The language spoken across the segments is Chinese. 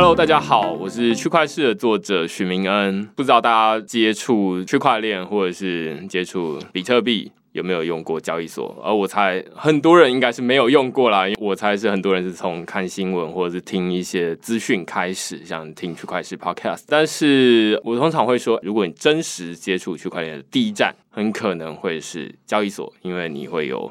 Hello，大家好，我是区块市的作者许明恩。不知道大家接触区块链或者是接触比特币有没有用过交易所？而我猜很多人应该是没有用过啦，因为我猜是很多人是从看新闻或者是听一些资讯开始，像听区块市 Podcast。但是我通常会说，如果你真实接触区块链的第一站，很可能会是交易所，因为你会有。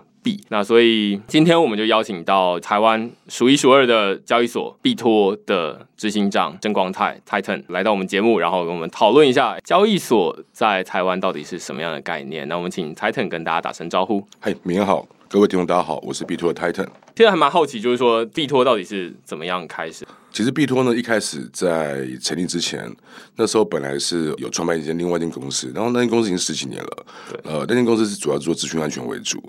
那所以今天我们就邀请到台湾数一数二的交易所币托的执行长郑光泰 Titan 来到我们节目，然后跟我们讨论一下交易所在台湾到底是什么样的概念。那我们请 Titan 跟大家打声招呼。嗨，明好，各位听众大家好，我是币托的 Titan。现在还蛮好奇，就是说币托到底是怎么样开始？其实币托呢，一开始在成立之前，那时候本来是有创办一间另外一间公司，然后那间公司已经十几年了。呃，那间公司是主要做资讯安全为主。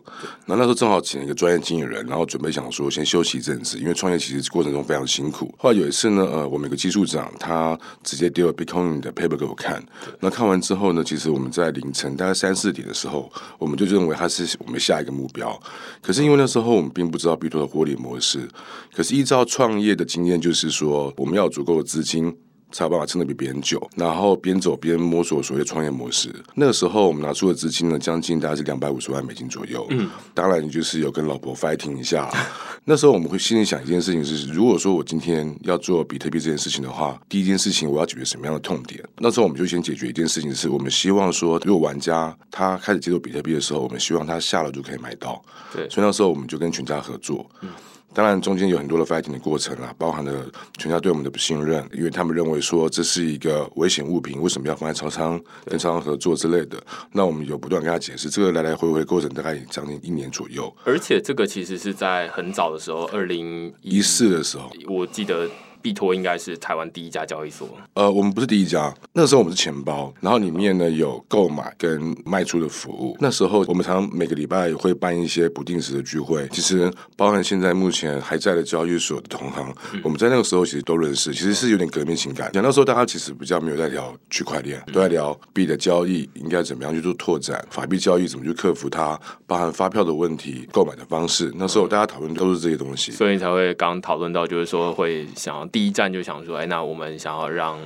那那时候正好请了一个专业经理人，然后准备想说先休息一阵子，因为创业其实过程中非常辛苦。后来有一次呢，呃，我们有个技术长他直接丢了 Bitcoin 的 paper 给我看。那看完之后呢，其实我们在凌晨大概三四点的时候，我们就认为他是我们下一个目标。可是因为那时候我们并不知道币托的获利模式。可是依照创业的经验，就是说我们要足够的资金。才有办法撑得比别人久，然后边走边摸索所谓创业模式。那个时候我们拿出的资金呢，将近大概是两百五十万美金左右。嗯，当然你就是有跟老婆 fighting 一下。那时候我们会心里想一件事情是：如果说我今天要做比特币这件事情的话，第一件事情我要解决什么样的痛点？那时候我们就先解决一件事情，是我们希望说，如果玩家他开始接触比特币的时候，我们希望他下了就可以买到。对，所以那时候我们就跟全家合作。嗯。当然，中间有很多的 fighting 的过程啦，包含了全家对我们的不信任，因为他们认为说这是一个危险物品，为什么要放在超商跟超商合作之类的？那我们有不断跟他解释，这个来来回回过程大概将近一年左右。而且这个其实是在很早的时候，二零一四的时候，我记得。币托应该是台湾第一家交易所。呃，我们不是第一家，那时候我们是钱包，然后里面呢有购买跟卖出的服务。那时候我们常常每个礼拜会办一些不定时的聚会，其实包含现在目前还在的交易所的同行，我们在那个时候其实都认识，其实是有点革命情感。讲那时候大家其实比较没有在聊区块链，都在聊币的交易应该怎么样去做拓展，法币交易怎么去克服它，包含发票的问题、购买的方式。那时候大家讨论都是这些东西，所以才会刚讨论到，就是说会想要。第一站就想说，哎，那我们想要让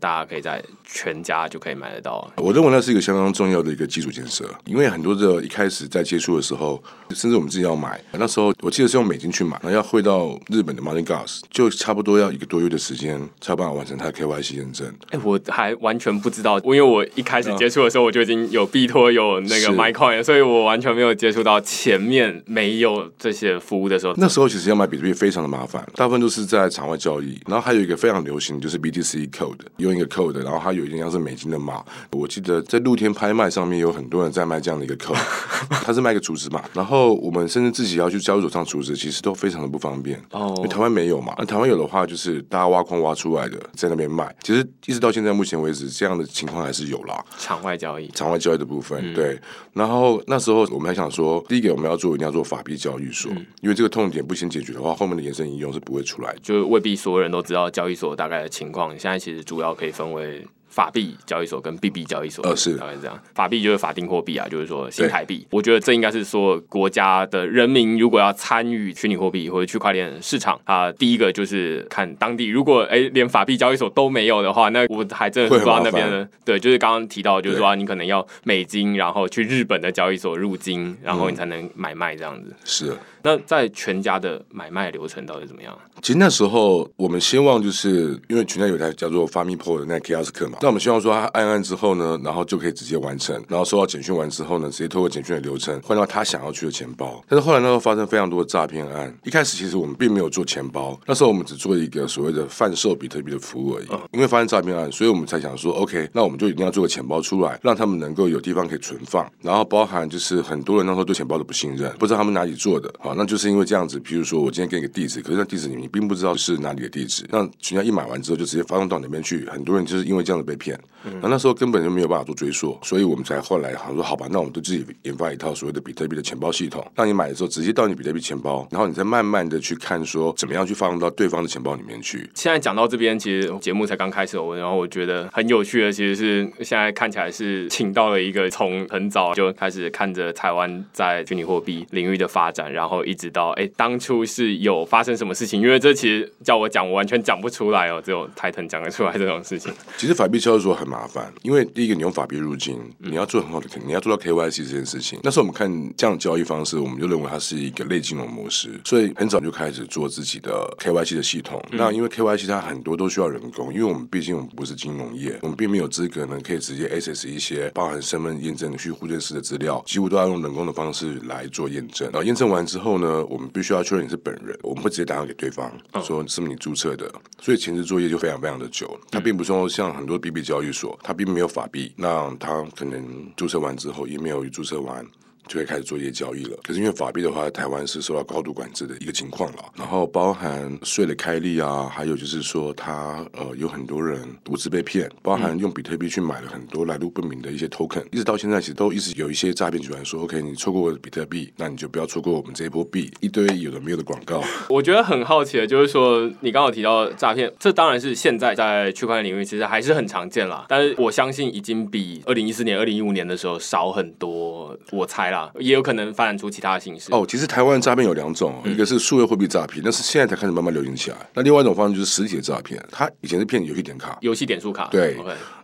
大家可以在全家就可以买得到。我认为那是一个相当重要的一个基础建设，因为很多的一开始在接触的时候，甚至我们自己要买，那时候我记得是用美金去买，然后要汇到日本的 Money Gas，就差不多要一个多月的时间才有办法完成它的 KYC 认证。哎，我还完全不知道，因为我一开始接触的时候，我就已经有币托有那个 MyCoin，所以我完全没有接触到前面没有这些服务的时候。那时候其实要买比特币非常的麻烦，大部分都是在场外交易。然后还有一个非常流行，就是 BTC Code，用一个 Code，然后它有一点像是美金的码。我记得在露天拍卖上面有很多人在卖这样的一个 Code，它是卖个储值码。然后我们甚至自己要去交易所上储值，其实都非常的不方便。哦，因为台湾没有嘛。那台湾有的话，就是大家挖矿挖出来的，在那边卖。其实一直到现在目前为止，这样的情况还是有啦。场外交易，场外交易的部分，对。然后那时候我们还想说，第一个我们要做，一定要做法币交易所，因为这个痛点不先解决的话，后面的延伸应用是不会出来的。就未必所有人都知道交易所大概的情况。现在其实主要可以分为。法币交易所跟币币交易所，呃是大概是这样。法币就是法定货币啊，就是说新台币。我觉得这应该是说国家的人民如果要参与虚拟货币或者区块链市场啊，第一个就是看当地。如果哎连法币交易所都没有的话，那我还真的不知道那边的。对，就是刚刚提到，就是说你可能要美金，然后去日本的交易所入金，然后你才能买卖这样子。是。那在全家的买卖流程到底怎么样？其实那时候我们希望就是因为全家有台叫做 FamiPro 的那 Kiosk 嘛，那我们希望说他按按之后呢，然后就可以直接完成，然后收到简讯完之后呢，直接透过简讯的流程换到他想要去的钱包。但是后来那时候发生非常多的诈骗案，一开始其实我们并没有做钱包，那时候我们只做一个所谓的贩售比特币的服务而已。因为发生诈骗案，所以我们才想说，OK，那我们就一定要做个钱包出来，让他们能够有地方可以存放。然后包含就是很多人那时候对钱包的不信任，不知道他们哪里做的，那就是因为这样子。比如说，我今天给你个地址，可是那地址你并不知道是哪里的地址，那全家一买完之后就直接发送到那边去，很多人就是因为这样子被骗。那那时候根本就没有办法做追溯，所以我们才后来好像说好吧，那我们就自己研发一套所谓的比特币的钱包系统，让你买的时候直接到你比特币钱包，然后你再慢慢的去看说怎么样去放到对方的钱包里面去。现在讲到这边，其实节目才刚开始，我然后我觉得很有趣的，其实是现在看起来是请到了一个从很早就开始看着台湾在虚拟货币领域的发展，然后后一直到哎当初是有发生什么事情？因为这其实叫我讲，我完全讲不出来哦，只有台腾讲得出来这种事情。其实法币交易所很麻烦，因为第一个你用法币入境，你要做很好的，你要做到 KYC 这件事情。那时候我们看这样的交易方式，我们就认为它是一个类金融模式，所以很早就开始做自己的 KYC 的系统。那因为 KYC 它很多都需要人工，因为我们毕竟我们不是金融业，我们并没有资格呢可以直接 access 一些包含身份验证、去户政事的资料，几乎都要用人工的方式来做验证。然后验证完之后呢，我们必须要确认你是本人，我们会直接打电话给对方，说是不是你注册的。所以前置作业就非常非常的久。它并不是说像很多 BB 交易所，他并没有法币，那他可能注册完之后也没有注册完。就会开始做一些交易了。可是因为法币的话，台湾是受到高度管制的一个情况了。然后包含税的开立啊，还有就是说，他呃有很多人独自被骗，包含用比特币去买了很多来路不明的一些 token，一直到现在其实都一直有一些诈骗集团说，OK，你错过比特币，那你就不要错过我们这一波币，一堆有的没有的广告。我觉得很好奇的就是说，你刚刚提到诈骗，这当然是现在在区块链领域其实还是很常见啦。但是我相信已经比二零一四年、二零一五年的时候少很多，我猜啦。也有可能发展出其他的形式哦。其实台湾诈骗有两种，一个是数位货币诈骗，那是现在才开始慢慢流行起来。那另外一种方式就是实体的诈骗，它以前是骗你游戏点卡、游戏点数卡。对。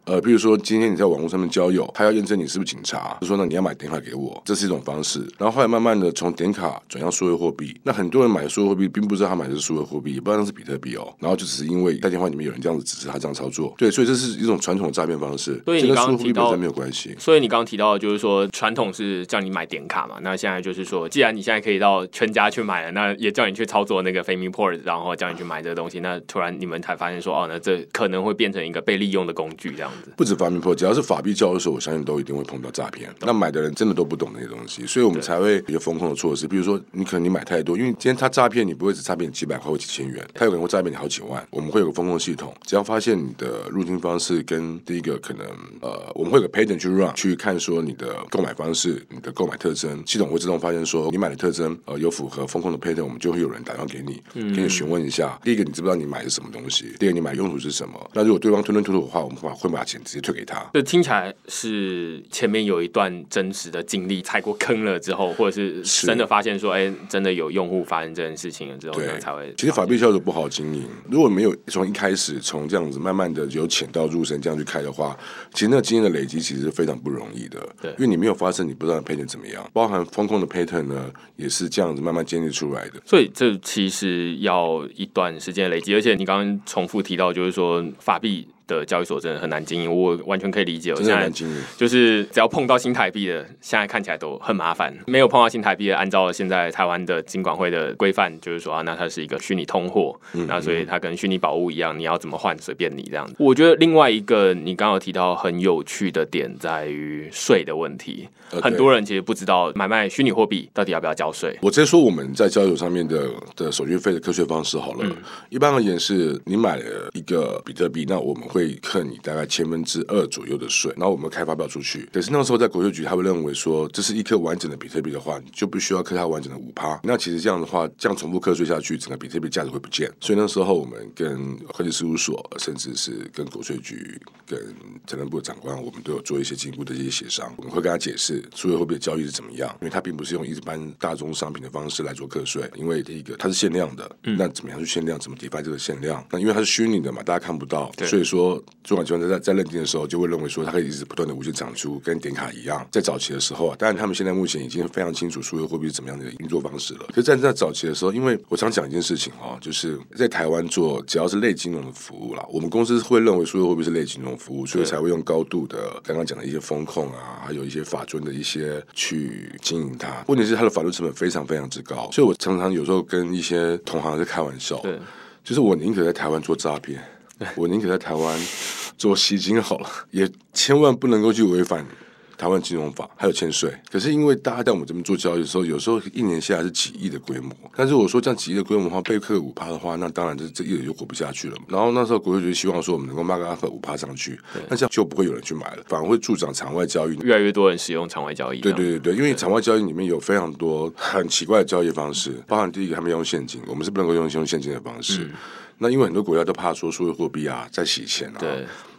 呃，比如说今天你在网络上面交友，他要验证你是不是警察，就说那你要买点卡给我，这是一种方式。然后后来慢慢的从点卡转向数位货币，那很多人买数位货币，并不知道他买的是数位货币，也不知道那是比特币哦。然后就只是因为在电话里面有人这样子指示他这样操作，对，所以这是一种传统的诈骗方式。所以你刚刚提到没有关系。所以你刚刚提到就是说传统是叫你买点卡嘛，那现在就是说，既然你现在可以到全家去买了，那也叫你去操作那个 Family Port，然后叫你去买这个东西，那突然你们才发现说，哦，那这可能会变成一个被利用的工具这样子。不止 Family Port。只要是法币交易所，我相信都一定会碰到诈骗。那买的人真的都不懂那些东西，所以我们才会有风控的措施。比如说，你可能你买太多，因为今天他诈骗你不会只诈骗你几百块或几千元，他有可能会诈骗你好几万。我们会有个风控系统，只要发现你的入侵方式跟第一个可能呃，我们会有个 pattern 去 run 去看说你的购买方式、你的购买特征，系统会自动发现说你买的特征呃有符合风控的 pattern，我们就会有人打电话给你，给你询问一下。第一个你知不知道你买的什么东西？第二个你买用途是什么？那如果对方吞吞吐吐的话，我们会会把钱直接退给他。这听起来。是前面有一段真实的经历，踩过坑了之后，或者是真的发现说，哎，真的有用户发生这件事情了之后，才会。其实法币销售不好经营，如果没有从一开始从这样子慢慢的由浅到入深这样去开的话，其实那个经验的累积其实是非常不容易的。对，因为你没有发生，你不知道 pattern 怎么样，包含风控的 pattern 呢，也是这样子慢慢建立出来的。所以这其实要一段时间累积，而且你刚刚重复提到，就是说法币。的交易所真的很难经营，我完全可以理解。我现在就是只要碰到新台币的，现在看起来都很麻烦。没有碰到新台币的，按照现在台湾的金管会的规范，就是说啊，那它是一个虚拟通货，那所以它跟虚拟宝物一样，你要怎么换随便你这样子。我觉得另外一个你刚刚提到很有趣的点在于税的问题，很多人其实不知道买卖虚拟货币到底要不要交税。我直接说我们在交易所上面的的手续费的科学方式好了，一般而言是你买了一个比特币，那我们会。会扣你大概千分之二左右的税，然后我们开发票出去。可是那个时候在国税局，他会认为说，这是一颗完整的比特币的话，你就必须要克它完整的五趴。那其实这样的话，这样重复课税下去，整个比特币价值会不见。所以那时候我们跟会计事务所，甚至是跟国税局、跟财政部的长官，我们都有做一些进一步的一些协商。我们会跟他解释，数字货币的交易是怎么样，因为它并不是用一般大宗商品的方式来做课税。因为第一个它是限量的，那怎么样去限量？怎么抵发这个限量？那因为它是虚拟的嘛，大家看不到，所以说。主管机关在在认定的时候，就会认为说，它可以一直不断的无限产出，跟点卡一样。在早期的时候啊，当然他们现在目前已经非常清楚数字货币是怎么样的运作方式了。可是，在在早期的时候，因为我常讲一件事情哈，就是在台湾做只要是类金融的服务啦，我们公司会认为数字货币是类金融服务，所以才会用高度的刚刚讲的一些风控啊，还有一些法尊的一些去经营它。问题是它的法律成本非常非常之高，所以我常常有时候跟一些同行在开玩笑，就是我宁可在台湾做诈骗。我宁可在台湾做吸金好了，也千万不能够去违反台湾金融法，还有欠税。可是因为大家在我们这边做交易的时候，有时候一年下来是几亿的规模。但是我说这样几亿的规模的话，被克五趴的话，那当然这这一年就活不下去了。然后那时候国会局希望说，我们能够卖个阿克五趴上去，那这样就不会有人去买了，反而会助长场外交易，越来越多人使用场外交易。对对对对，因为场外交易里面有非常多很奇怪的交易方式，包含第一个他们用现金，我们是不能够用用现金的方式。那因为很多国家都怕说数字货币啊在洗钱啊，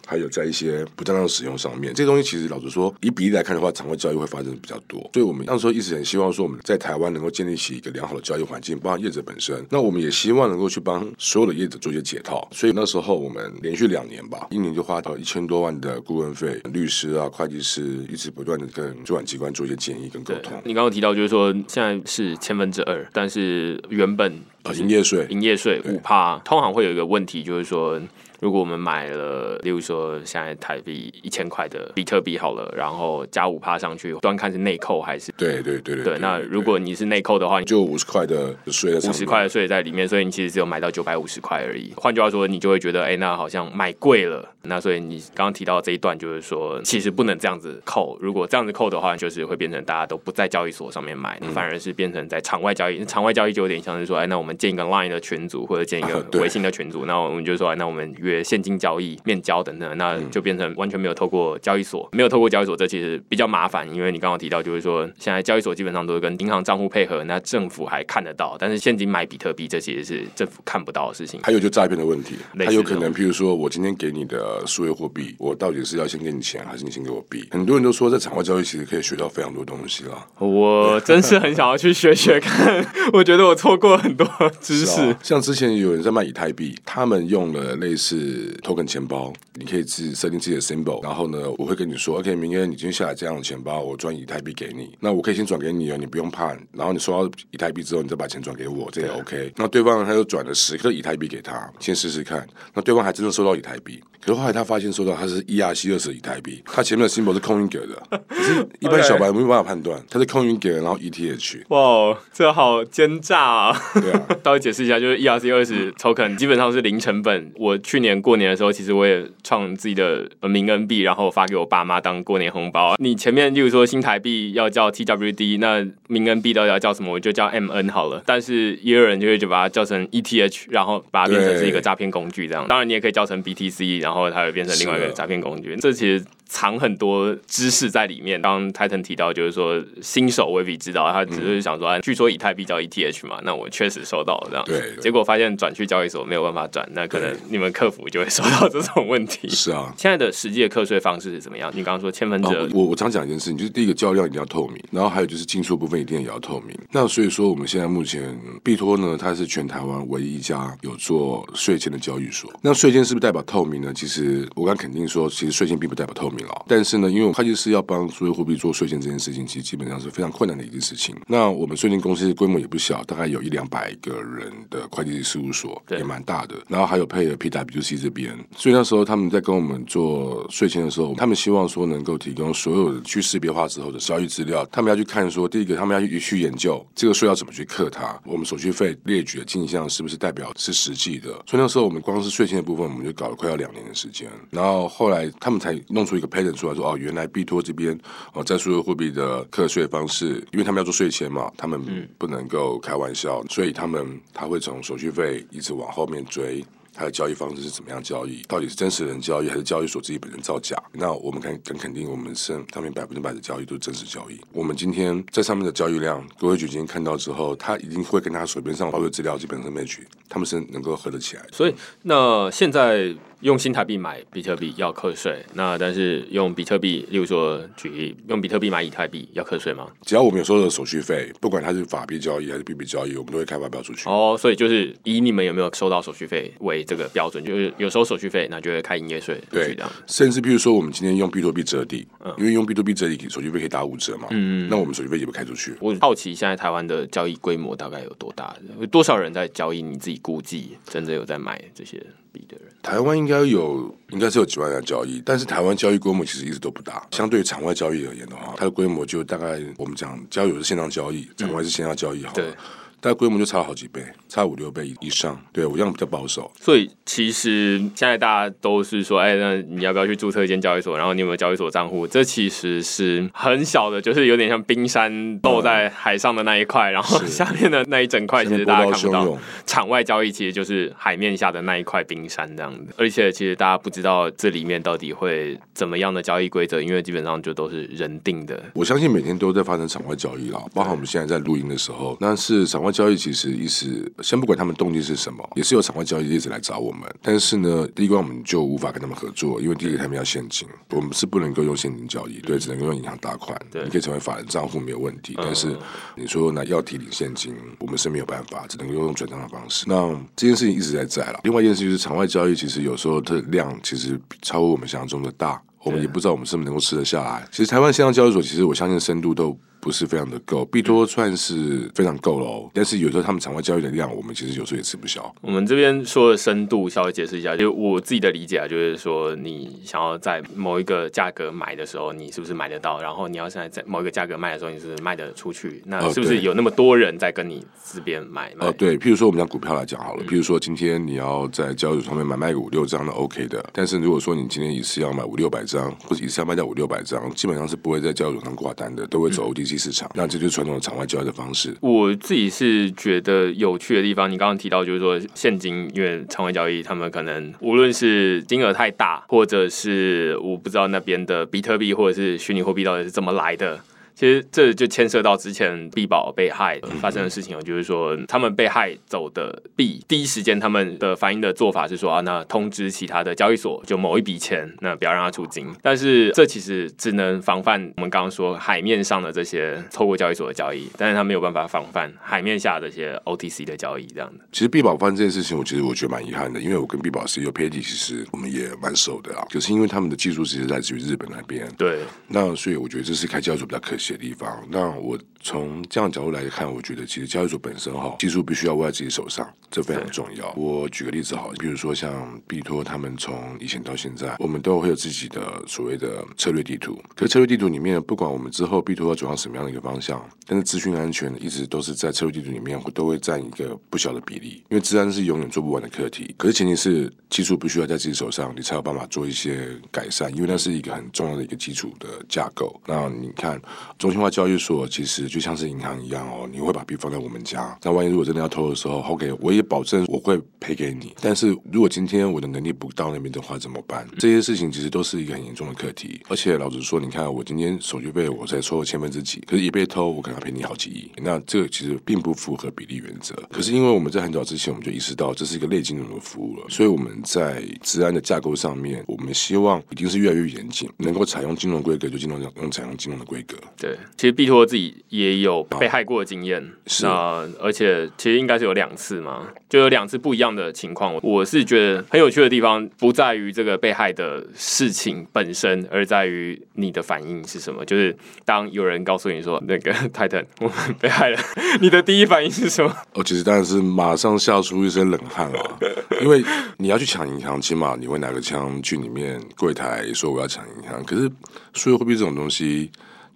还有在一些不正当使用上面，这些东西其实老实说，以比例来看的话，场外交易会发生比较多。所以我们那时候一直很希望说，我们在台湾能够建立起一个良好的交易环境，包括业者本身。那我们也希望能够去帮所有的业者做一些解套。所以那时候我们连续两年吧，一年就花到一千多万的顾问费，律师啊、会计师一直不断的跟主管机关做一些建议跟沟通。你刚刚提到就是说，现在是千分之二，但是原本啊，营业税，营业税五帕，通常会有一个问题，就是说。如果我们买了，例如说现在台币一千块的比特币好了，然后加五趴上去，端看是内扣还是？对对对对。那如果你是内扣的话，你就五十块的税，五十块的税在里面，所以你其实只有买到九百五十块而已。换句话说，你就会觉得，哎，那好像买贵了。那所以你刚刚提到这一段，就是说，其实不能这样子扣。如果这样子扣的话，就是会变成大家都不在交易所上面买，反而是变成在场外交易。场外交易就有点像是说，哎，那我们建一个 Line 的群组，或者建一个微信的群组，那我们就说，哎那我们约现金交易。面交等等，那就变成完全没有透过交易所，没有透过交易所，这其实比较麻烦。因为你刚刚提到，就是说现在交易所基本上都是跟银行账户配合，那政府还看得到，但是现金买比特币，这其实是政府看不到的事情。还有就诈骗的问题，还有可能，譬如说我今天给你的数位货币，我到底是要先给你钱，还是你先给我币？很多人都说，在场外交易其实可以学到非常多东西了。我真是很想要去学学看，我觉得我错过很多知识。像之前有人在卖以太币，他们用了类似 token 钱。包，你可以自设定自己的 symbol，然后呢，我会跟你说，OK，明天你今天下来这样的钱包，我转以太币给你。那我可以先转给你哦，你不用怕。然后你收到以太币之后，你再把钱转给我，这也 OK。那对方他又转了十颗以太币给他，先试试看。那对方还真的收到以太币。可是后来他发现，收到他是 ERC 二十以太币，他前面的 symbol 是空运给的，可是一般小白没有办法判断，他是空运给的，然后 ETH。哇，这好奸诈啊！对啊，稍微解释一下，就是 ERC 二十 token 基本上是零成本。我去年过年的时候，其实我也创自己的名恩币，然后发给我爸妈当过年红包。你前面例如说新台币要叫 TWD，那名恩币到底要叫什么？我就叫 MN 好了。但是也有人就会就把它叫成 ETH，然后把它变成是一个诈骗工具这样。当然你也可以叫成 BTC，然后。然后它会变成另外一个诈骗工具，这其实。藏很多知识在里面。刚刚 Titan 提到，就是说新手未必知道，他只是想说，据说以太币叫 ETH 嘛，那我确实收到了这样。对。结果发现转去交易所没有办法转，那可能你们客服就会收到这种问题。是啊。现在的实际的课税方式是怎么样？你刚刚说千分之二。我我常讲一件事情，就是第一个交易量一定要透明，然后还有就是进出部分一定也要透明。那所以说，我们现在目前币托呢，它是全台湾唯一一家有做税前的交易所。那税前是不是代表透明呢？其实我敢肯定说，其实税前并不代表透明了。但是呢，因因为会计师要帮数字货币做税前这件事情，其实基本上是非常困难的一件事情。那我们税前公司规模也不小，大概有一两百个人的会计师事务所，也蛮大的。然后还有配合 PWC 这边，所以那时候他们在跟我们做税前的时候，他们希望说能够提供所有的去识别化之后的交易资料。他们要去看说，第一个他们要去去研究这个税要怎么去克它，我们手续费列举的进项是不是代表是实际的。所以那时候我们光是税前的部分，我们就搞了快要两年的时间。然后后来他们才弄出一个 pattern 出来说，哦，原来币托这边哦，在数字货币的课税方式，因为他们要做税前嘛，他们不能够开玩笑，所以他们他会从手续费一直往后面追，他的交易方式是怎么样交易，到底是真实人交易还是交易所自己本人造假？那我们肯肯肯定，我们是上面百分之百的交易都是真实交易。我们今天在上面的交易量，各位局今天看到之后，他一定会跟他手边上包的资料基本上 match，他们是能够合得起来。所以那现在。用新台币买比特币要课税，那但是用比特币，例如说举例，用比特币买以太币要课税吗？只要我们有收的手续费，不管它是法币交易还是币币交易，我们都会开发票出去。哦，所以就是以你们有没有收到手续费为这个标准，就是有收手续费，那就会开营业税。对。甚至比如说我们今天用比特币折抵，嗯，因为用比特币折抵手续费可以打五折嘛，嗯嗯，那我们手续费也不开出去。我好奇现在台湾的交易规模大概有多大？有多少人在交易？你自己估计真的有在买这些？币的人，台湾应该有，应该是有几万人交易，但是台湾交易规模其实一直都不大。相对于场外交易而言的话，它的规模就大概我们讲交友是线上交易，场外是线下交易，好。对。但规模就差了好几倍，差五六倍以上。对我这样比较保守。所以其实现在大家都是说，哎，那你要不要去注册一间交易所？然后你有没有交易所账户？这其实是很小的，就是有点像冰山露在海上的那一块，然后下面的那一整块其实大家看不到。场外交易其实就是海面下的那一块冰山这样子。而且其实大家不知道这里面到底会怎么样的交易规则，因为基本上就都是人定的。我相信每天都在发生场外交易啦，包括我们现在在录音的时候，那是场外。外交易其实意思，先不管他们动机是什么，也是有场外交易一直来找我们。但是呢，第一关我们就无法跟他们合作，因为第一个他们要现金，我们是不能够用现金交易，对，只能够用银行打款。对，你可以成为法人账户没有问题，但是你说那要提领现金，我们是没有办法，只能够用转账的方式。那这件事情一直在在了。另外一件事就是场外交易，其实有时候的量其实超过我们想象中的大，我们也不知道我们是不是能够吃得下来。其实台湾线上交易所，其实我相信深度都。不是非常的够，币多算是非常够了哦。但是有时候他们场外交易的量，我们其实有时候也吃不消。我们这边说的深度，稍微解释一下，就我自己的理解啊，就是说你想要在某一个价格买的时候，你是不是买得到？然后你要现在在某一个价格卖的时候，你是不是卖得出去？那是不是有那么多人在跟你这边买？哦，对，譬如说我们讲股票来讲好了，譬如说今天你要在交易所上面买卖个五六张的 OK 的，但是如果说你今天一次要买五六百张，或者一次要卖掉五六百张，基本上是不会在交易所上挂单的，都会走 OTC 市场。那这就是传统的场外交易的方式，我自己是觉得有趣的地方。你刚刚提到，就是说现金，因为场外交易，他们可能无论是金额太大，或者是我不知道那边的比特币或者是虚拟货币到底是怎么来的。其实这就牵涉到之前币宝被害发生的事情哦，就是说他们被害走的币，第一时间他们的反应的做法是说啊，那通知其他的交易所，就某一笔钱，那不要让他出金。但是这其实只能防范我们刚刚说海面上的这些透过交易所的交易，但是他没有办法防范海面下这些 OTC 的交易这样的。其实币宝发生这件事情，我其实我觉得蛮遗憾的，因为我跟币宝是有 pad 其实我们也蛮熟的啊，就是因为他们的技术其实来自于日本那边，对，那所以我觉得这是开交易所比较可惜。这地方，那我从这样角度来看，我觉得其实交易所本身哈，技术必须要握在自己手上，这非常重要。我举个例子好，比如说像币托，他们从以前到现在，我们都会有自己的所谓的策略地图。可是策略地图里面，不管我们之后币托要走向什么样的一个方向，但是资讯安全一直都是在策略地图里面都会占一个不小的比例，因为治安是永远做不完的课题。可是前提是技术必须要在自己手上，你才有办法做一些改善，因为那是一个很重要的一个基础的架构。那你看。中心化交易所其实就像是银行一样哦，你会把币放在我们家，那万一如果真的要偷的时候，OK，我也保证我会赔给你。但是如果今天我的能力不到那边的话，怎么办？这些事情其实都是一个很严重的课题。而且老实说，你看我今天手续费我才抽了千分之几，可是一被偷，我可能要赔你好几亿。那这个其实并不符合比例原则。可是因为我们在很早之前我们就意识到这是一个类金融的服务了，所以我们在治安的架构上面，我们希望一定是越来越严谨，能够采用金融规格就金融用采用金融的规格。对，其实币托自己也有被害过的经验，那而且其实应该是有两次嘛，就有两次不一样的情况。我是觉得很有趣的地方，不在于这个被害的事情本身，而在于你的反应是什么。就是当有人告诉你说那个泰坦我们被害了，你的第一反应是什么？哦，其实当然是马上吓出一身冷汗啊，因为你要去抢银行，起码你会拿个枪去里面柜台说我要抢银行。可是数字货币这种东西。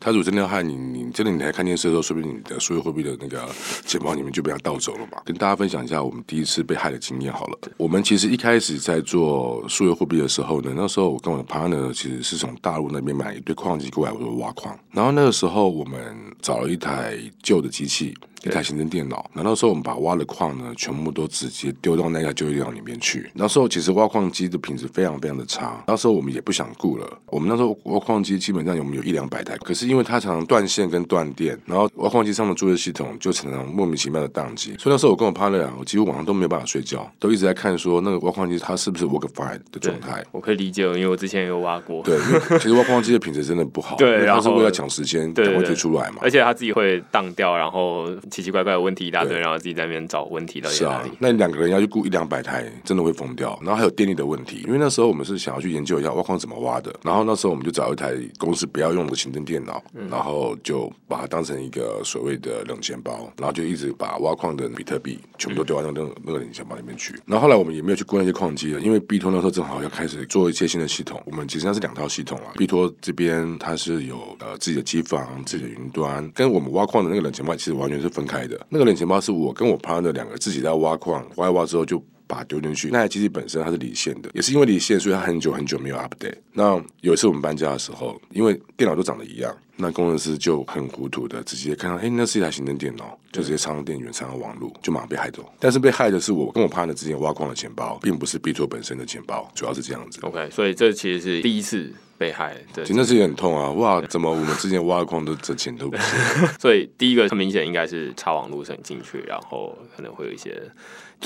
他如果真的要害你，你真的你来看电视的时候，说不定你的所有货币的那个钱包里面就被他盗走了嘛？跟大家分享一下我们第一次被害的经验好了。我们其实一开始在做数字货币的时候呢，那时候我跟我的 partner 其实是从大陆那边买一堆矿机过来，我说挖矿。然后那个时候我们找了一台旧的机器。一台行政电脑，那那时候我们把挖的矿呢，全部都直接丢到那台旧电脑里面去。那时候其实挖矿机的品质非常非常的差，那时候我们也不想顾了。我们那时候挖矿机基本上有没有一两百台，可是因为它常常断线跟断电，然后挖矿机上的作业系统就常常莫名其妙的宕机。所以那时候我跟我 partner，我几乎晚上都没有办法睡觉，都一直在看说那个挖矿机它是不是 work fine 的状态。我可以理解，因为我之前也有挖过。对，其实挖矿机的品质真的不好。对，然后是为了抢时间，赶快推出来嘛。而且它自己会宕掉，然后奇奇怪怪的问题一。大堆，然后自己在那边找问题到底哪里？那两个人要去雇一两百台，真的会疯掉。然后还有电力的问题，因为那时候我们是想要去研究一下挖矿怎么挖的。然后那时候我们就找一台公司不要用的行政电脑，然后就把它当成一个所谓的冷钱包，然后就一直把挖矿的比特币全部都丢到那个那个冷钱包里面去。然后后来我们也没有去雇那些矿机了，因为 B 托那时候正好要开始做一些新的系统。我们其实上是两套系统啊，B 托这边它是有呃自己的机房、自己的云端，跟我们挖矿的那个冷钱包其实完全是分开的。那个冷钱包是我跟我 partner 两个自己在挖矿，挖一挖之后就把它丢进去。那台机器本身它是离线的，也是因为离线，所以它很久很久没有 update。那有一次我们搬家的时候，因为电脑都长得一样，那工程师就很糊涂的直接看到，哎，那是一台行政电脑，就直接插上电源，插上网络，就马上被害走。但是被害的是我跟我 partner 之前挖矿的钱包，并不是 B 托本身的钱包，主要是这样子。OK，所以这其实是第一次被害对，真的是也很痛啊！哇，怎么我们之前挖矿的这钱都不是？所以第一个很明显应该是插网路绳进去，然后可能会有一些就是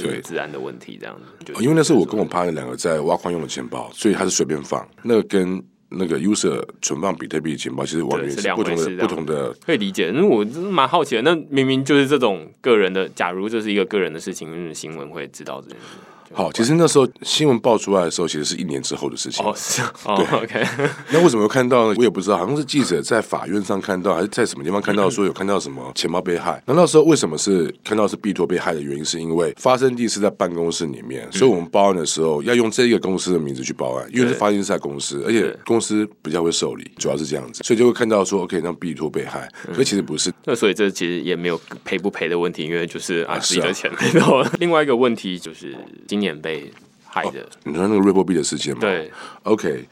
对治安的问题这样子。因为那是我跟我 partner 两个在挖矿用的钱包，所以他是随便放。那个跟那个 user 存放比特币的钱包，其实完全是两不同的。可以理解，因为我真的蛮好奇的。那明明就是这种个人的，假如这是一个个人的事情，嗯，新闻会知道这件事。就好，其实那时候新闻爆出来的时候，其实是一年之后的事情。哦是哦，OK，那为什么会看到呢？我也不知道，好像是记者在法院上看到，还是在什么地方看到说有看到什么钱包被害。那那时候为什么是看到是币托被害的原因，是因为发生地是在办公室里面，所以我们报案的时候要用这个公司的名字去报案，因为是发生是在公司，而且公司比较会受理，主要是这样子，所以就会看到说 OK，让币托被害，可其实不是。那所以这其实也没有赔不赔的问题，因为就是啊啊自己的钱没到。另外一个问题就是今年被害的，你说那个瑞波币的事件吗？对，OK，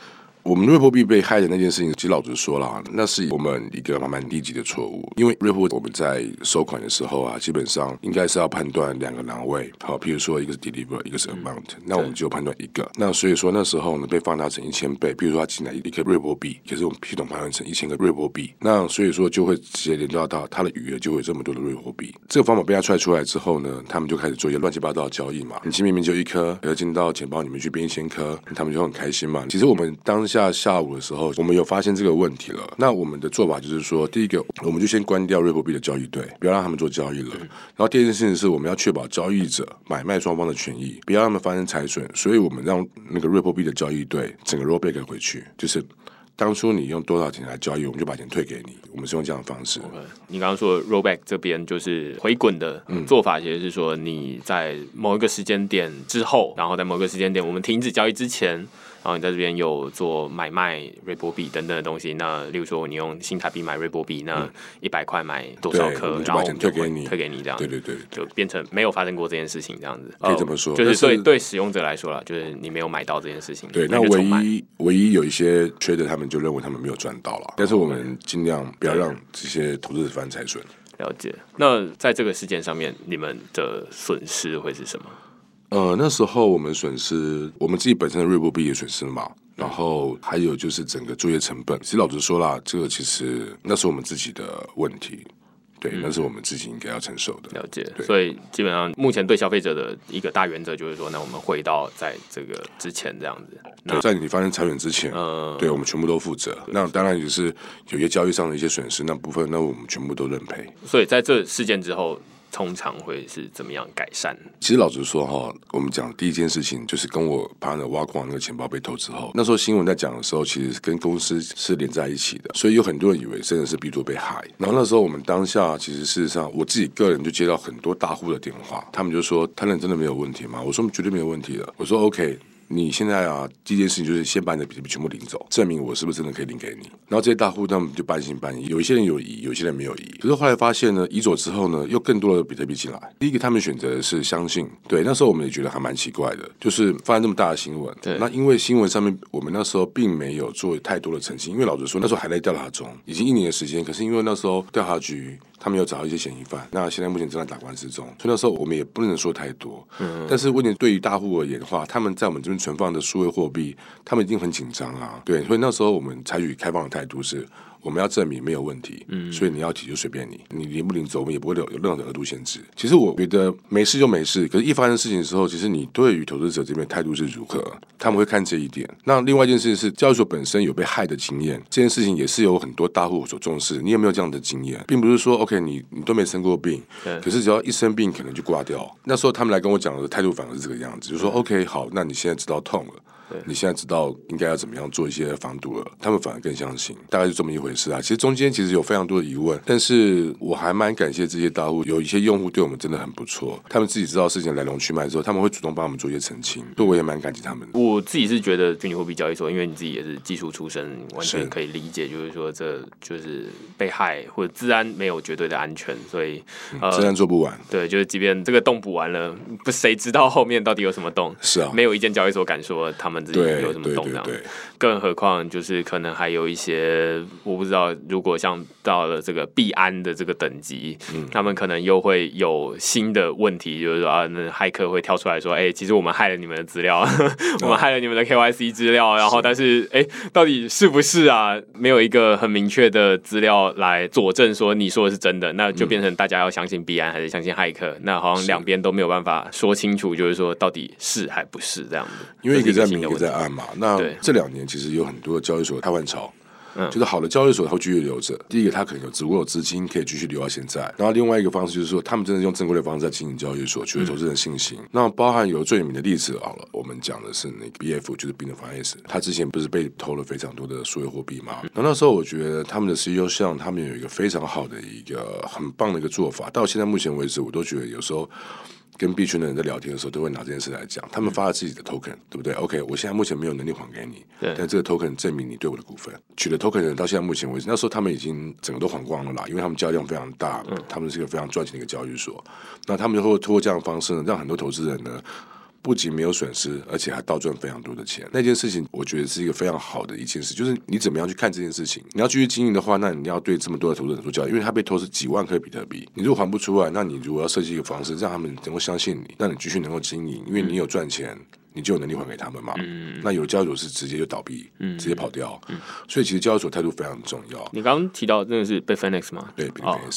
我们瑞波币被害的那件事情，其实老实说了，那是我们一个蛮低级的错误。因为瑞波我们在收款的时候啊，基本上应该是要判断两个栏位，好，比如说一个是 deliver，一个是 amount，、那我们就判断一个。那所以说那时候呢，被放大成一千倍，比如说他进来一个瑞波币，可是我们系统判断成一千个瑞波币，那所以说就会直接连到到他的余额就会有这么多的瑞波币。这个方法被他踹出来之后呢，他们就开始做一些乱七八糟的交易嘛。你明明就一颗，要进到钱包里面去变一千颗，他们就很开心嘛。其实我们当下下午的时候，我们有发现这个问题了。那我们的做法就是说，第一个，我们就先关掉瑞波币的交易队，不要让他们做交易了。然后第二件事情是，我们要确保交易者买卖双方的权益，不要让他们发生财损。所以我们让那个瑞波币的交易队整个 rollback 回去，就是。当初你用多少钱来交易，我们就把钱退给你。我们是用这样的方式。你刚刚说 rollback 这边就是回滚的做法，其实是说你在某一个时间点之后，然后在某个时间点我们停止交易之前，然后你在这边有做买卖瑞波币等等的东西。那例如说你用新台币买瑞波币，那一百块买多少颗，对我们就然后把钱退给你退给你这样。对对对对就变成没有发生过这件事情这样子，可以这么说哦就是对对使用者来说了，就是你没有买到这件事情，对，那唯一唯一有一些缺的，他们就认为他们没有赚到了。但是我们尽量不要让这些投资者发生财损。了解。那在这个事件上面，你们的损失会是什么？呃，那时候我们损失我们自己本身的瑞波币也损失了嘛，然后还有就是整个作业成本。其实老实说啦，这个其实那是我们自己的问题，对，那是我们自己应该要承受的。了解，所以基本上目前对消费者的一个大原则就是说，那我们回到在这个之前这样子。对，在你发生裁员之前，呃，对我们全部都负责。那当然也是有些交易上的一些损失，那部分那我们全部都认赔。所以在这事件之后，通常会是怎么样改善？其实老实说哈，我们讲第一件事情就是跟我 partner 挖矿那个钱包被偷之后，那时候新闻在讲的时候，其实跟公司是连在一起的，所以有很多人以为真的是 B 多被害。然后那时候我们当下其实事实上我自己个人就接到很多大户的电话，他们就说他人真的没有问题吗？我说绝对没有问题的。我说 OK。你现在啊，第一件事情就是先把你的比特币全部领走，证明我是不是真的可以领给你。然后这些大户他们就半信半疑，有一些人有疑，有一些人没有疑。可是后来发现呢，移走之后呢，又更多的比特币进来。第一个他们选择的是相信，对，那时候我们也觉得还蛮奇怪的，就是发生这么大的新闻。对那因为新闻上面我们那时候并没有做太多的澄清，因为老实说那时候还在调查中，已经一年的时间。可是因为那时候调查局他们有找到一些嫌疑犯，那现在目前正在打官司中，所以那时候我们也不能说太多。但是问题对于大户而言的话，他们在我们这边存放的数位货币，他们一定很紧张啊。对，所以那时候我们采取开放的态度是。我们要证明没有问题，嗯，所以你要提就随便你，你领不领走，我们也不会有有任何的额度限制。其实我觉得没事就没事，可是一发生事情的时候，其实你对于投资者这边态度是如何，他们会看这一点。那另外一件事情是，交易所本身有被害的经验，这件事情也是有很多大户所重视。你有没有这样的经验？并不是说 OK，你你都没生过病，对可是只要一生病，可能就挂掉。那时候他们来跟我讲的态度反而是这个样子，就说 OK，好，那你现在知道痛了。你现在知道应该要怎么样做一些防堵了，他们反而更相信，大概就这么一回事啊。其实中间其实有非常多的疑问，但是我还蛮感谢这些大户，有一些用户对我们真的很不错，他们自己知道事情来龙去脉之后，他们会主动帮我们做一些澄清，所以我也蛮感激他们的。我自己是觉得虚拟货币交易所，因为你自己也是技术出身，完全可以理解，就是说这就是被害或者治安没有绝对的安全，所以呃治安做不完，对，就是即便这个洞补完了，不谁知道后面到底有什么洞？是啊，没有一间交易所敢说他们自己有什么动荡。更何况就是可能还有一些我不知道，如果像到了这个币安的这个等级，他们可能又会有新的问题，就是说啊，那骇客会跳出来说，哎，其实我们害了你们的资料，我们害了你们的 KYC 资料，然后但是哎，到底是不是啊？没有一个很明确的资料来佐证说你说的是真的，那就变成大家要相信币安还是相信骇客？那好像两边都没有办法说清楚，就是说到底是还不是这样的？因为一个在明，一个在按嘛。那这两年其实有很多的交易所开换潮。就是好的交易所，它会继续留着。第一个，它可能有足够的资金可以继续留到现在。然后另外一个方式就是说，他们真的用正规的方式在经营交易所，取得投资人信心。那包含有最有名的例子，好了，我们讲的是那个 B F，就是 b i n f i n c e 他之前不是被偷了非常多的数位货币吗？那那时候我觉得他们的 CEO 像他们有一个非常好的一个很棒的一个做法。到现在目前为止，我都觉得有时候。跟币圈的人在聊天的时候，都会拿这件事来讲。他们发了自己的 token，对不对？OK，我现在目前没有能力还给你，但这个 token 证明你对我的股份。取了 token 的人到现在目前为止，那时候他们已经整个都还光了啦，因为他们交易量非常大，他们是一个非常赚钱的一个交易所。那他们就会通过这样的方式呢，让很多投资人呢。不仅没有损失，而且还倒赚非常多的钱。那件事情，我觉得是一个非常好的一件事。就是你怎么样去看这件事情？你要继续经营的话，那你要对这么多的投资者做教育，因为他被投资几万颗比特币，你如果还不出来，那你如果要设计一个方式，让他们能够相信你，让你继续能够经营，因为你有赚钱。你就有能力还给他们嘛？那有交易所是直接就倒闭，直接跑掉。所以其实交易所态度非常重要。你刚刚提到真的是 Bitfinex 吗？对。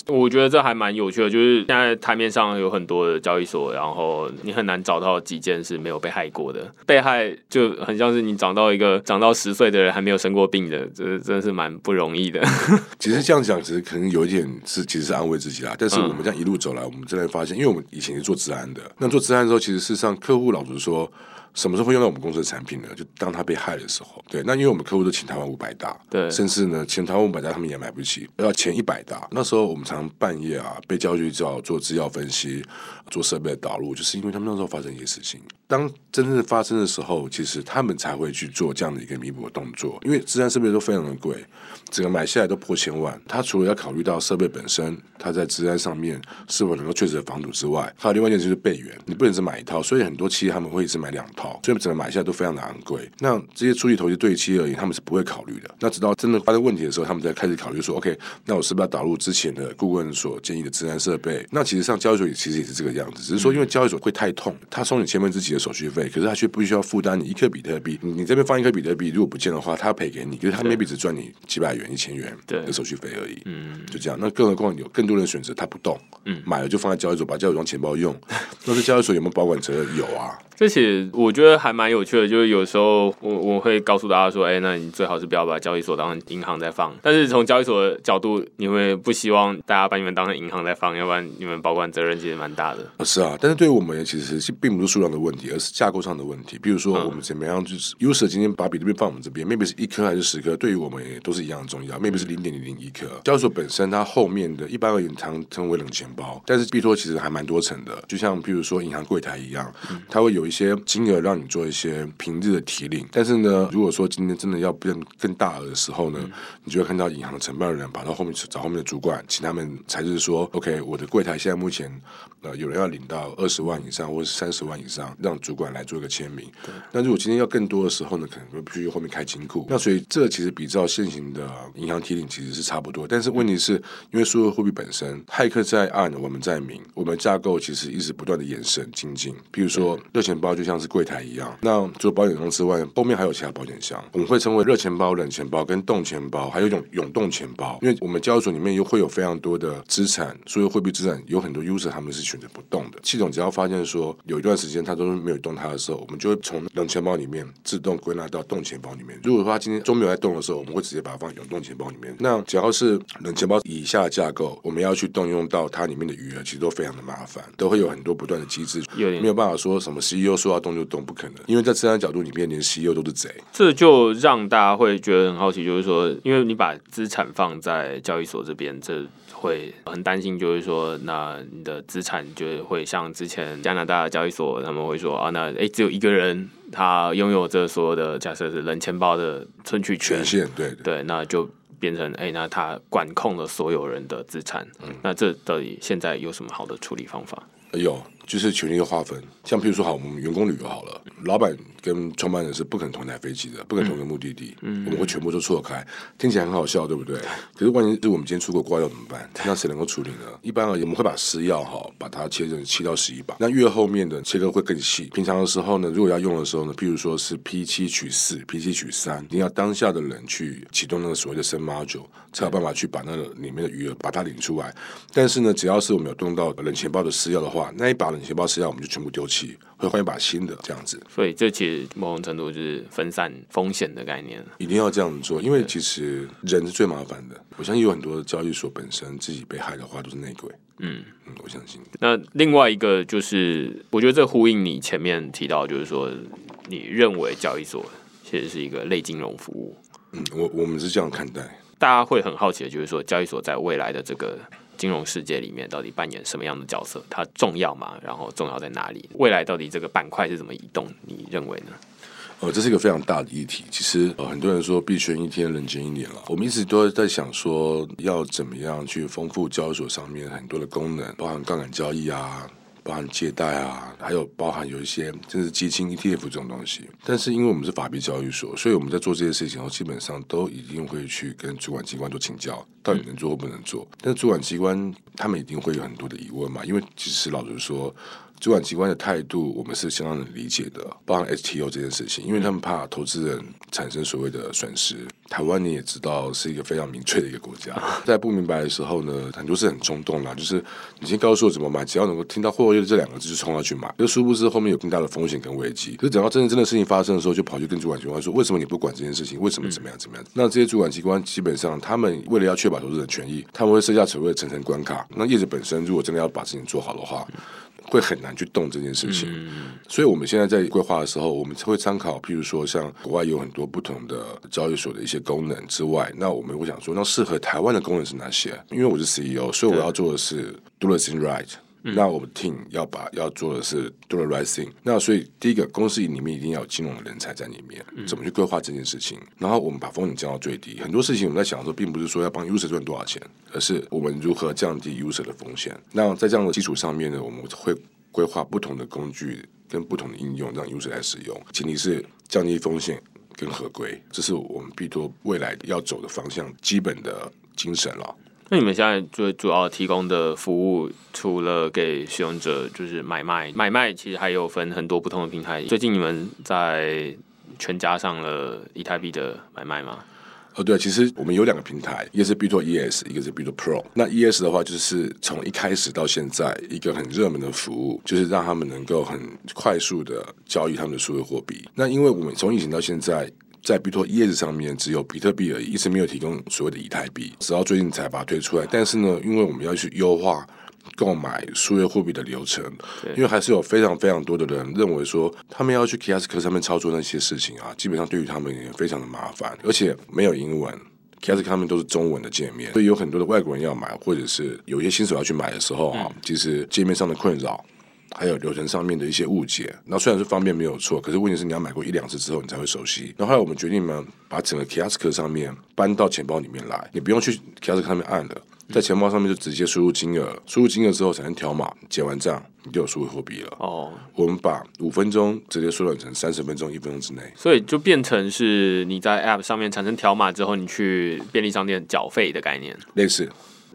我觉得这还蛮有趣的，就是现在台面上有很多的交易所，然后你很难找到几件是没有被害过的。被害就很像是你长到一个长到十岁的人还没有生过病的，这真的是蛮不容易的。其实这样讲，其实可能有一点是其实是安慰自己啦。但是我们这样一路走来，我们真的发现，因为我们以前是做治安的，那做治安的时候，其实事实上客户老实说。什么时候会用到我们公司的产品呢？就当他被害的时候，对，那因为我们客户都请台湾五百大，对，甚至呢，前台湾五百大他们也买不起，要前一百大。那时候我们常常半夜啊，被叫去做做资料分析，做设备的导入，就是因为他们那时候发生一些事情。当真正发生的时候，其实他们才会去做这样的一个弥补的动作，因为治安设备都非常的贵，整个买下来都破千万。他除了要考虑到设备本身，他在治安上面是否能够确实的防堵之外，还有另外一件就是备援，你不能只买一套，所以很多企业他们会一直买两套，所以整个买下来都非常的昂贵。那这些初级投资对企业而言，他们是不会考虑的。那直到真的发生问题的时候，他们才开始考虑说，OK，那我是不是要导入之前的顾问所建议的治安设备？那其实上交易所也其实也是这个样子，只是说因为交易所会太痛，他收你千分之几的手续费，可是他却不需要负担你一颗比特币。你这边放一颗比特币，如果不见的话，他赔给你，可是他 maybe 只赚你几百元、一千元的手续费而已。嗯，就这样。那更何况有更多人选择他不动，嗯，买了就放在交易所，把交易所当钱包用。那这交易所有没有保管责任？有啊。这些我觉得还蛮有趣的，就是有时候我我会告诉大家说，哎，那你最好是不要把交易所当成银行在放。但是从交易所的角度，你会不希望大家把你们当成银行在放，要不然你们保管责任其实蛮大的。是啊，但是对于我们其实是并不是数量的问题，而是架构上的问题。比如说我们怎么样，就是 user 今天把比特币放我们这边，maybe 是一颗还是十颗，对于我们也都是一样的重要。maybe 是零点零零一颗。交易所本身它后面的一般而言常称为冷钱包，但是币托其实还蛮多层的，就像比如说银行柜台一样，它会有一些金额。让你做一些平日的提领，但是呢，如果说今天真的要变更大额的时候呢，你就会看到银行的承办人跑到后面去找后面的主管，请他们才是说，OK，我的柜台现在目前呃有人要领到二十万以上或者三十万以上，让主管来做一个签名。那如果今天要更多的时候呢，可能就必须后面开金库。那所以这其实比照现行的银行提领其实是差不多，但是问题是因为数字货币本身，骇客在暗，我们在明，我们架构其实一直不断的延伸精进。比如说热钱包就像是柜台。一样，那除了保险箱之外，后面还有其他保险箱，我们会称为热钱包、冷钱包跟动钱包，还有一种永动钱包。因为我们交易所里面又会有非常多的资产，所以货币资产有很多 user 他们是选择不动的。系统只要发现说有一段时间它都是没有动它的时候，我们就会从冷钱包里面自动归纳到动钱包里面。如果说它今天都没有在动的时候，我们会直接把它放永动钱包里面。那只要是冷钱包以下的架构，我们要去动用到它里面的余额，其实都非常的麻烦，都会有很多不断的机制，没有办法说什么 CEO 说要动就动。不可能，因为在资产角度里面，连 CEO 都是贼。这就让大家会觉得很好奇，就是说，因为你把资产放在交易所这边，这会很担心，就是说，那你的资产就会像之前加拿大交易所他们会说啊，那哎，只有一个人他拥有这所有的假设是冷钱包的存取权限，对对，那就变成哎，那他管控了所有人的资产。嗯，那这到底现在有什么好的处理方法？有。就是权力的划分。像譬如说，好，我们员工旅游好了，老板跟创办人是不可能同台飞机的，不可能同一个目的地，嗯，我们会全部都错开，听起来很好笑，对不对？可是万一是我们今天出国挂药怎么办？那谁能够处理呢？一般而言，我们会把私药哈，把它切成七到十一把，那越后面的切割会更细。平常的时候呢，如果要用的时候呢，譬如说是 P 七取四，P 七取三，你要当下的人去启动那个所谓的升 module，才有办法去把那个里面的余额把它领出来。但是呢，只要是我们有动到冷钱包的私钥的话，那一把冷钱包私药我们就全部丢弃，会换一把新的这样子。所以这其实某种程度就是分散风险的概念。一定要这样做，因为其实人是最麻烦的。我相信有很多的交易所本身自己被害的话都是内鬼。嗯嗯，我相信。那另外一个就是，我觉得这呼应你前面提到，就是说你认为交易所其实是一个类金融服务。嗯，我我们是这样看待。大家会很好奇的，就是说交易所在未来的这个金融世界里面，到底扮演什么样的角色？它重要吗？然后重要在哪里？未来到底这个板块是怎么移动？你认为呢？呃，这是一个非常大的议题。其实呃，很多人说币圈一天，冷静一年了。我们一直都在想说，要怎么样去丰富交易所上面很多的功能，包含杠杆交易啊。包含借贷啊，还有包含有一些甚至基金 ETF 这种东西。但是因为我们是法币交易所，所以我们在做这些事情后，基本上都一定会去跟主管机关做请教，到底能做或不能做。但是主管机关他们一定会有很多的疑问嘛，因为其实老实说。主管机关的态度，我们是相当能理解的，包含 STO 这件事情，因为他们怕投资人产生所谓的损失。台湾你也知道是一个非常明确的一个国家，在不明白的时候呢，很多是很冲动啦，就是你先告诉我怎么买，只要能够听到“获利”这两个字就冲上去买，就殊不知后面有更大的风险跟危机。可是等到真正真的事情发生的时候，就跑去跟主管机关说：“为什么你不管这件事情？为什么怎么样怎么样？”那这些主管机关基本上，他们为了要确保投资人权益，他们会设下所谓的层层关卡。那业者本身如果真的要把事情做好的话，会很难去动这件事情，所以我们现在在规划的时候，我们会参考，譬如说像国外有很多不同的交易所的一些功能之外，那我们会想说，那适合台湾的功能是哪些？因为我是 CEO，所以我要做的是 do the thing right。那我们 team 要把要做的是 do the right thing。那所以第一个公司里面一定要有金融的人才在里面，怎么去规划这件事情？然后我们把风险降到最低。很多事情我们在想的时候，并不是说要帮 user 赚多少钱，而是我们如何降低 user 的风险。那在这样的基础上面呢，我们会规划不同的工具跟不同的应用，让 user 来使用。前提是降低风险跟合规，这是我们必多未来要走的方向，基本的精神了。那你们现在最主要提供的服务，除了给使用者就是买卖，买卖其实还有分很多不同的平台。最近你们在全加上了以太币的买卖吗？哦，对，其实我们有两个平台，一个是 b i t o ES，一个是 b i t o Pro。那 ES 的话，就是从一开始到现在一个很热门的服务，就是让他们能够很快速的交易他们的数字货币。那因为我们从以前到现在。在比特币叶子上面只有比特币而已，一直没有提供所谓的以太币，直到最近才把它推出来。但是呢，因为我们要去优化购买数月货币的流程，因为还是有非常非常多的人认为说，他们要去 Kiosk 上面操作那些事情啊，基本上对于他们也非常的麻烦，而且没有英文，Kiosk 上面都是中文的界面，所以有很多的外国人要买，或者是有些新手要去买的时候啊，其实界面上的困扰。还有流程上面的一些误解，那虽然是方便没有错，可是问题是你要买过一两次之后，你才会熟悉。然后后来我们决定呢，把整个 Kiosk 上面搬到钱包里面来，你不用去 Kiosk 上面按了，在钱包上面就直接输入金额，输入金额之后产生条码，结完账你就有数字货币了。哦，我们把五分钟直接缩短成三十分钟，一分钟之内，所以就变成是你在 App 上面产生条码之后，你去便利商店缴费的概念，类似。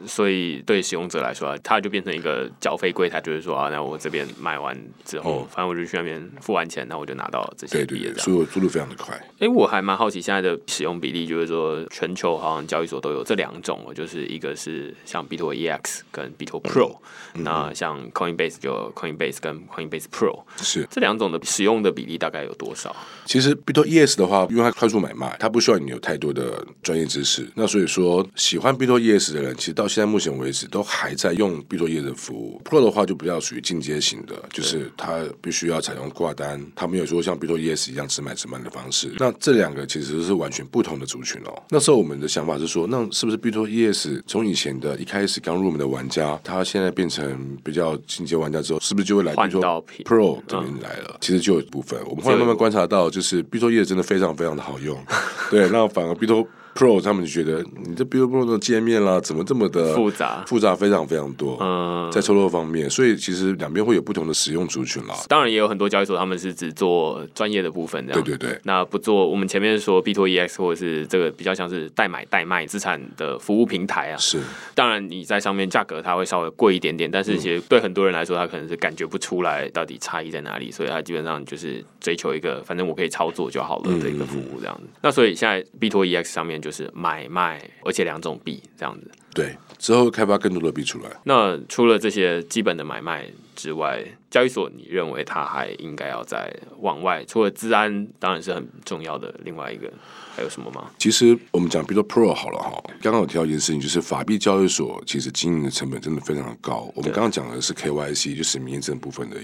所以对使用者来说，它就变成一个缴费柜台，就是说啊，那我这边买完之后，反正我就去那边付完钱，那我就拿到这些币了。速度速度非常的快。哎，我还蛮好奇现在的使用比例，就是说全球好像交易所都有这两种，就是一个是像比特 EX 跟比特 Pro，那像 Coinbase 就 Coinbase 跟 Coinbase Pro 是这两种的使用的比例大概有多少？其实比特 ES 的话，因为它快速买卖，它不需要你有太多的专业知识，那所以说喜欢比特 ES 的人，其实到现在目前为止都还在用比特业的服务，Pro 的话就比较属于进阶型的，就是它必须要采用挂单，它没有说像比特 ES 一样只买只卖的方式。那这两个其实是完全不同的族群哦。那时候我们的想法是说，那是不是比特 ES 从以前的一开始刚入门的玩家，他现在变成比较进阶玩家之后，是不是就会来比如说 Pro 这边来了？其实就有一部分，我们后来慢慢观察到，就是比特 ES 真的非常非常的好用，对，那反而比特 Pro 他们就觉得你这 Build Pro 的界面啦，怎么这么的复杂，复杂非常非常多。嗯，在操作方面，所以其实两边会有不同的使用族群啦。当然也有很多交易所他们是只做专业的部分，这样对对对。那不做我们前面说 B 托 EX 或者是这个比较像是代买代卖资产的服务平台啊。是，当然你在上面价格它会稍微贵一点点，但是其实对很多人来说，他可能是感觉不出来到底差异在哪里，所以他基本上就是追求一个反正我可以操作就好了的一个服务这样子。那所以现在 B 托 EX 上面就是买卖，而且两种币这样子。对，之后开发更多的币出来。那除了这些基本的买卖之外，交易所你认为它还应该要在往外？除了治安当然是很重要的，另外一个还有什么吗？其实我们讲，比如说 Pro 好了哈，刚刚有提到一件事情，就是法币交易所其实经营的成本真的非常的高。我们刚刚讲的是 KYC，就是名证部分的，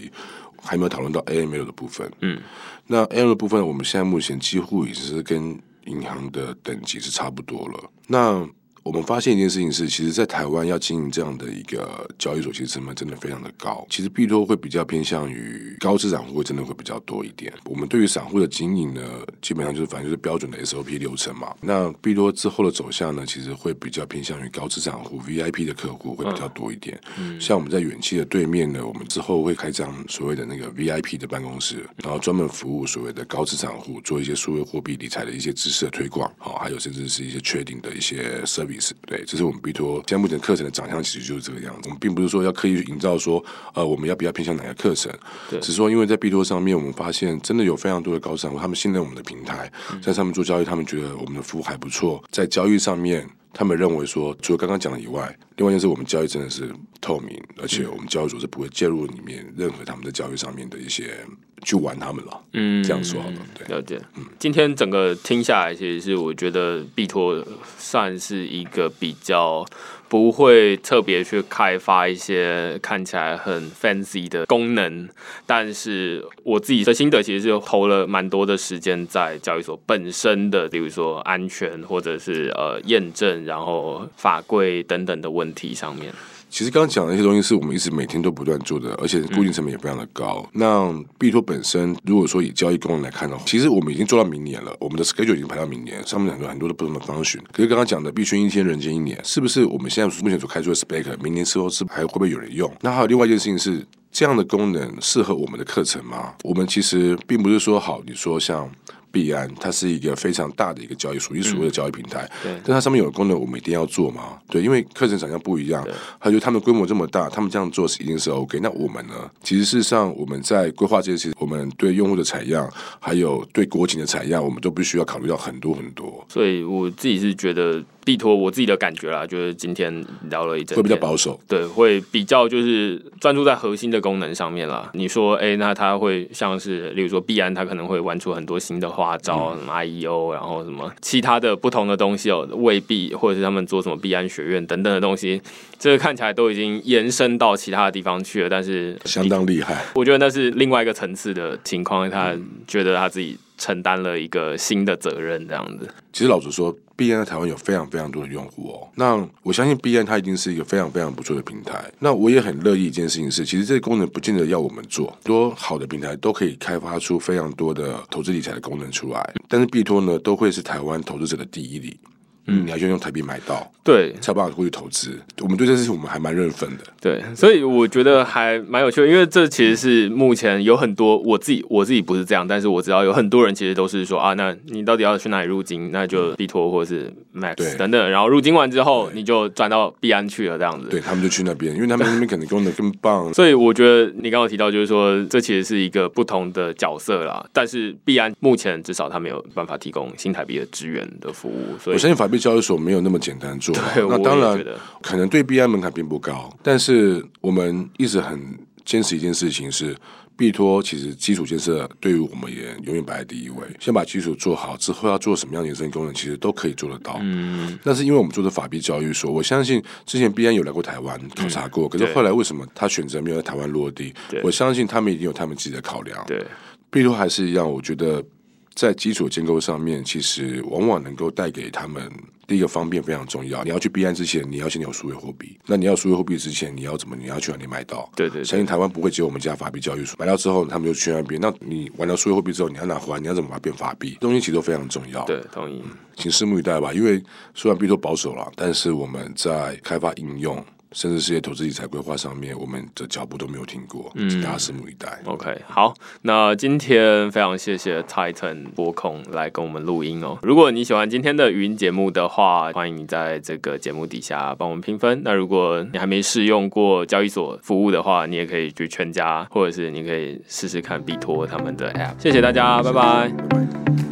还没有讨论到 AML 的部分。嗯，那 AML 的部分，我们现在目前几乎已经是跟银行的等级是差不多了。那我们发现一件事情是，其实，在台湾要经营这样的一个交易所，其实成本真的非常的高。其实币托会比较偏向于高资产户，真的会比较多一点。我们对于散户的经营呢，基本上就是反正就是标准的 SOP 流程嘛。那币托之后的走向呢，其实会比较偏向于高资产户 VIP 的客户会比较多一点。嗯，像我们在远期的对面呢，我们之后会开张所谓的那个 VIP 的办公室，然后专门服务所谓的高资产户，做一些数位货币理财的一些知识的推广，好，还有甚至是一些确定的一些 service。对，这是我们 B 托现在目前课程的长相，其实就是这个样子。我们并不是说要刻意去营造说，呃，我们要比较偏向哪个课程，只是说因为在 B 托上面，我们发现真的有非常多的高商户，他们信任我们的平台，在上面做交易，他们觉得我们的服务还不错，在交易上面，他们认为说，除了刚刚讲的以外，另外一件事，我们交易真的是透明，而且我们交易所是不会介入里面任何他们在交易上面的一些。去玩他们了，嗯，这样说好了，对，了解。嗯，今天整个听下来，其实是我觉得币托算是一个比较不会特别去开发一些看起来很 fancy 的功能，但是我自己的心得其实是投了蛮多的时间在交易所本身的，比如说安全或者是呃验证，然后法规等等的问题上面。其实刚刚讲的那些东西是我们一直每天都不断做的，而且固定成本也非常的高。那币托本身，如果说以交易功能来看的话，其实我们已经做到明年了，我们的 schedule 已经排到明年，上面很多很多的不同的方选。可是刚刚讲的币圈一天人间一年，是不是我们现在目前所开出的 spec，明年之后是还会不会有人用？那还有另外一件事情是，这样的功能适合我们的课程吗？我们其实并不是说好，你说像。币安，它是一个非常大的一个交易，属于所谓的交易平台。对，但它上面有的功能，我们一定要做吗？对，因为课程厂商不一样，还有他们规模这么大，他们这样做是一定是 OK。那我们呢？其实事实上，我们在规划这些事情，我们对用户的采样，还有对国情的采样，我们都必须要考虑到很多很多。所以我自己是觉得。地托我自己的感觉啦，就是今天聊了一阵，会比较保守，对，会比较就是专注在核心的功能上面啦。你说，哎，那他会像是，例如说必安，他可能会玩出很多新的花招，什么 IEO，然后什么其他的不同的东西哦，未必，或者是他们做什么币安学院等等的东西，这个看起来都已经延伸到其他的地方去了，但是相当厉害。我觉得那是另外一个层次的情况，他觉得他自己。承担了一个新的责任，这样子。其实老实说，B N 在台湾有非常非常多的用户哦。那我相信 B N 它一定是一个非常非常不错的平台。那我也很乐意一件事情是，其实这个功能不见得要我们做，多好的平台都可以开发出非常多的投资理财的功能出来。但是币托呢，都会是台湾投资者的第一例。嗯，你要先用台币买到，对，才有办法过去投资。我们对这事情我们还蛮认分的，对，所以我觉得还蛮有趣的，因为这其实是目前有很多我自己我自己不是这样，但是我知道有很多人其实都是说啊，那你到底要去哪里入金？那就币托或者是 Max 等等，然后入金完之后你就转到币安去了，这样子。对他们就去那边，因为他们那边可能功能更棒。所以我觉得你刚刚提到就是说，这其实是一个不同的角色啦。但是币安目前至少他没有办法提供新台币的支援的服务，所以我相信法币交易所没有那么。简单做，那当然可能对 B I 门槛并不高，但是我们一直很坚持一件事情是，币托其实基础建设对于我们也永远摆在第一位。先把基础做好之后，要做什么样的延伸功能，其实都可以做得到。嗯，但是因为我们做的法币交易所，我相信之前 B I 有来过台湾考察过，可是后来为什么他选择没有在台湾落地？我相信他们一定有他们自己的考量。对，币托还是一样，我觉得在基础建构上面，其实往往能够带给他们。第一个方便非常重要。你要去避安之前，你要先有数位货币。那你要数位货币之前，你要怎么？你要去哪里买到？对对，相信台湾不会只有我们家法币交易所买到之后，他们就去那边。那你玩到数位货币之后，你要拿回来，你要怎么把它变法币？东西其实都非常重要。对，同意。请拭目以待吧。因为虽然币都保守了，但是我们在开发应用。甚至是些投资理财规划上面，我们的脚步都没有停过，请大家拭目以待。OK，好，那今天非常谢谢 Titan 播控来跟我们录音哦。如果你喜欢今天的语音节目的话，欢迎你在这个节目底下帮我们评分。那如果你还没试用过交易所服务的话，你也可以去全家，或者是你可以试试看币托他们的 App。谢谢大家，拜拜。